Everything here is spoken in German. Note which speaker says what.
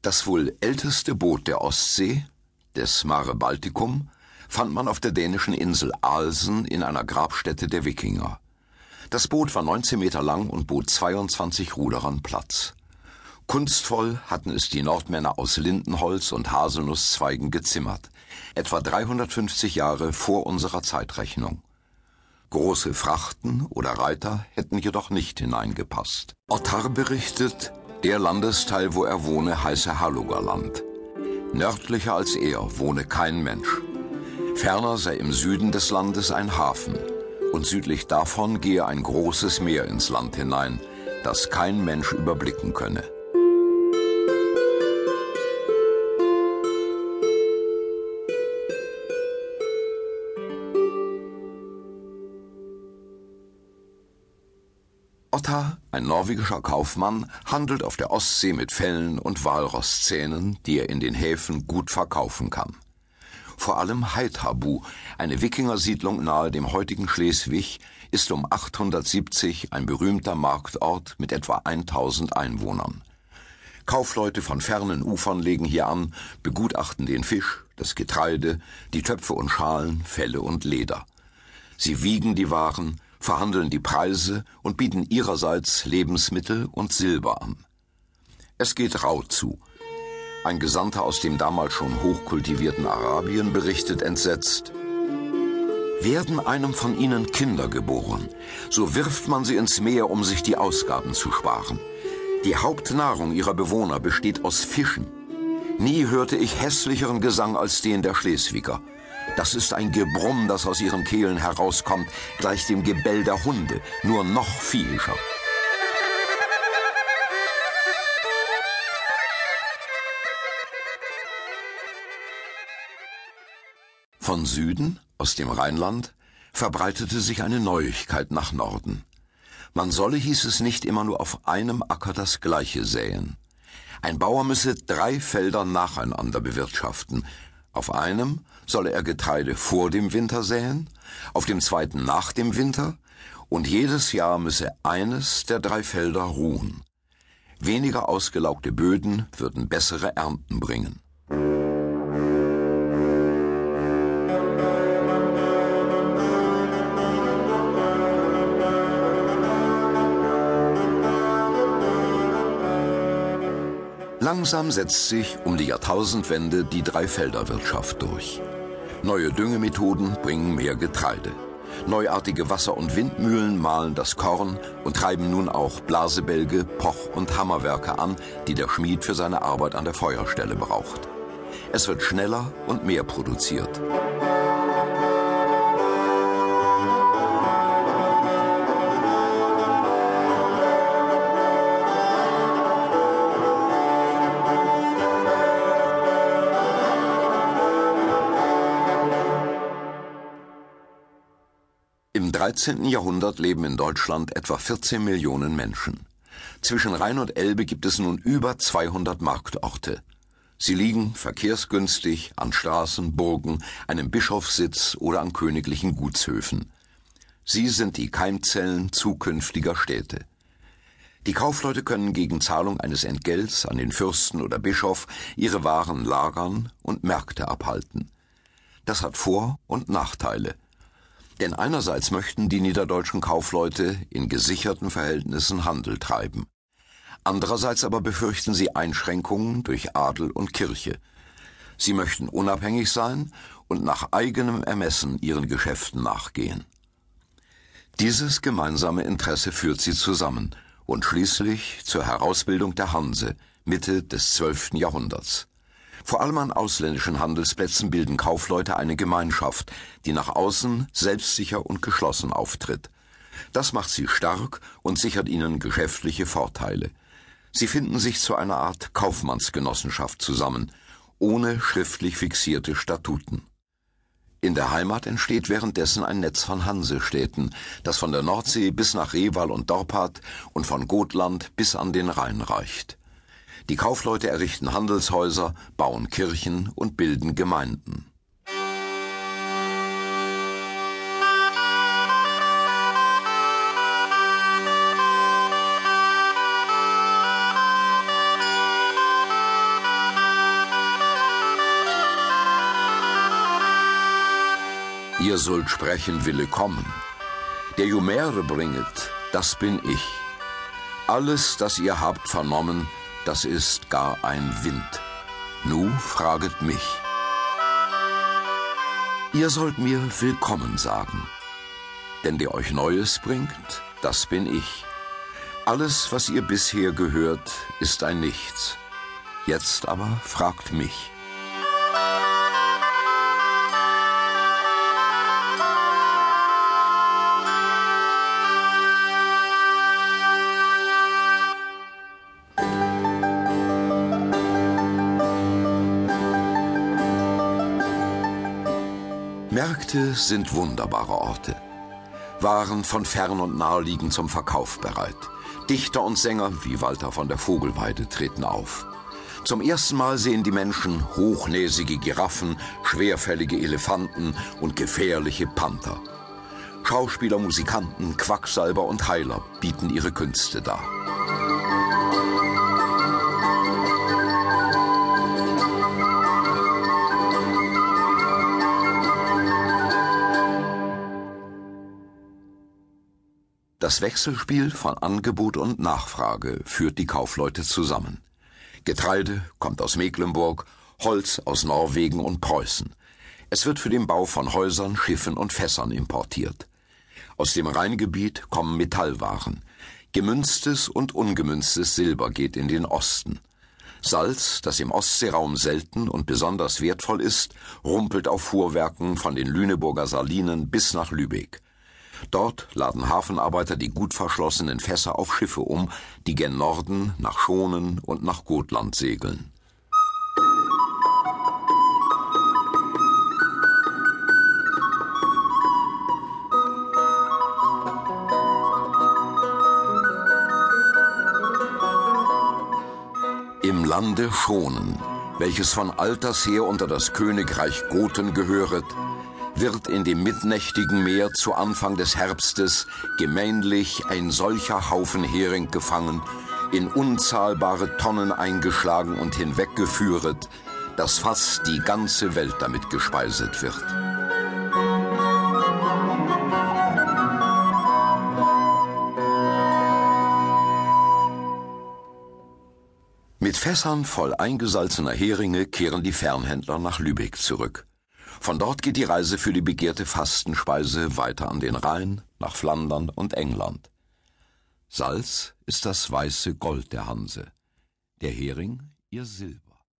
Speaker 1: Das wohl älteste Boot der Ostsee, des Mare Balticum, fand man auf der dänischen Insel Alsen in einer Grabstätte der Wikinger. Das Boot war 19 Meter lang und bot 22 Ruderern Platz. Kunstvoll hatten es die Nordmänner aus Lindenholz und Haselnusszweigen gezimmert, etwa 350 Jahre vor unserer Zeitrechnung. Große Frachten oder Reiter hätten jedoch nicht hineingepasst. Ottar berichtet, der Landesteil, wo er wohne, heiße Halugaland. Nördlicher als er wohne kein Mensch. Ferner sei im Süden des Landes ein Hafen, und südlich davon gehe ein großes Meer ins Land hinein, das kein Mensch überblicken könne. Otta, ein norwegischer Kaufmann, handelt auf der Ostsee mit Fellen und Walrosszähnen, die er in den Häfen gut verkaufen kann. Vor allem Haithabu, eine Wikingersiedlung nahe dem heutigen Schleswig, ist um 870 ein berühmter Marktort mit etwa 1000 Einwohnern. Kaufleute von fernen Ufern legen hier an, begutachten den Fisch, das Getreide, die Töpfe und Schalen, Felle und Leder. Sie wiegen die Waren, verhandeln die Preise und bieten ihrerseits Lebensmittel und Silber an. Es geht rau zu. Ein Gesandter aus dem damals schon hochkultivierten Arabien berichtet entsetzt, werden einem von ihnen Kinder geboren, so wirft man sie ins Meer, um sich die Ausgaben zu sparen. Die Hauptnahrung ihrer Bewohner besteht aus Fischen. Nie hörte ich hässlicheren Gesang als den der Schleswiger. Das ist ein Gebrumm, das aus ihren Kehlen herauskommt, gleich dem Gebell der Hunde, nur noch viehischer. Von Süden, aus dem Rheinland, verbreitete sich eine Neuigkeit nach Norden. Man solle, hieß es, nicht immer nur auf einem Acker das Gleiche säen. Ein Bauer müsse drei Felder nacheinander bewirtschaften, auf einem solle er Getreide vor dem Winter säen, auf dem zweiten nach dem Winter, und jedes Jahr müsse eines der drei Felder ruhen. Weniger ausgelaugte Böden würden bessere Ernten bringen. Langsam setzt sich um die Jahrtausendwende die Dreifelderwirtschaft durch. Neue Düngemethoden bringen mehr Getreide. Neuartige Wasser- und Windmühlen mahlen das Korn und treiben nun auch Blasebälge, Poch- und Hammerwerke an, die der Schmied für seine Arbeit an der Feuerstelle braucht. Es wird schneller und mehr produziert. 13. Jahrhundert leben in Deutschland etwa 14 Millionen Menschen. Zwischen Rhein und Elbe gibt es nun über 200 Marktorte. Sie liegen verkehrsgünstig an Straßen, Burgen, einem Bischofssitz oder an königlichen Gutshöfen. Sie sind die Keimzellen zukünftiger Städte. Die Kaufleute können gegen Zahlung eines Entgelts an den Fürsten oder Bischof ihre Waren lagern und Märkte abhalten. Das hat Vor- und Nachteile. Denn einerseits möchten die niederdeutschen Kaufleute in gesicherten Verhältnissen Handel treiben. Andererseits aber befürchten sie Einschränkungen durch Adel und Kirche. Sie möchten unabhängig sein und nach eigenem Ermessen ihren Geschäften nachgehen. Dieses gemeinsame Interesse führt sie zusammen und schließlich zur Herausbildung der Hanse Mitte des 12. Jahrhunderts. Vor allem an ausländischen Handelsplätzen bilden Kaufleute eine Gemeinschaft, die nach außen selbstsicher und geschlossen auftritt. Das macht sie stark und sichert ihnen geschäftliche Vorteile. Sie finden sich zu einer Art Kaufmannsgenossenschaft zusammen, ohne schriftlich fixierte Statuten. In der Heimat entsteht währenddessen ein Netz von Hansestädten, das von der Nordsee bis nach Reval und Dorpat und von Gotland bis an den Rhein reicht. Die Kaufleute errichten Handelshäuser, bauen Kirchen und bilden Gemeinden. Ihr sollt sprechen, Wille kommen. Der Jumere bringet, das bin ich. Alles, das ihr habt vernommen, das ist gar ein Wind. Nu fraget mich. Ihr sollt mir willkommen sagen. Denn der euch Neues bringt, das bin ich. Alles, was ihr bisher gehört, ist ein Nichts. Jetzt aber fragt mich. Märkte sind wunderbare Orte. Waren von fern und nah liegen zum Verkauf bereit. Dichter und Sänger wie Walter von der Vogelweide treten auf. Zum ersten Mal sehen die Menschen hochnäsige Giraffen, schwerfällige Elefanten und gefährliche Panther. Schauspieler, Musikanten, Quacksalber und Heiler bieten ihre Künste dar. Das Wechselspiel von Angebot und Nachfrage führt die Kaufleute zusammen. Getreide kommt aus Mecklenburg, Holz aus Norwegen und Preußen. Es wird für den Bau von Häusern, Schiffen und Fässern importiert. Aus dem Rheingebiet kommen Metallwaren. Gemünztes und ungemünztes Silber geht in den Osten. Salz, das im Ostseeraum selten und besonders wertvoll ist, rumpelt auf Fuhrwerken von den Lüneburger Salinen bis nach Lübeck. Dort laden Hafenarbeiter die gut verschlossenen Fässer auf Schiffe um, die gen Norden nach Schonen und nach Gotland segeln. Im Lande Schonen, welches von alters her unter das Königreich Goten gehöret, wird in dem mitnächtigen Meer zu Anfang des Herbstes gemeinlich ein solcher Haufen Hering gefangen, in unzahlbare Tonnen eingeschlagen und hinweggeführet, dass fast die ganze Welt damit gespeiset wird. Mit Fässern voll eingesalzener Heringe kehren die Fernhändler nach Lübeck zurück. Von dort geht die Reise für die begehrte Fastenspeise weiter an den Rhein, nach Flandern und England. Salz ist das weiße Gold der Hanse, der Hering ihr Silber.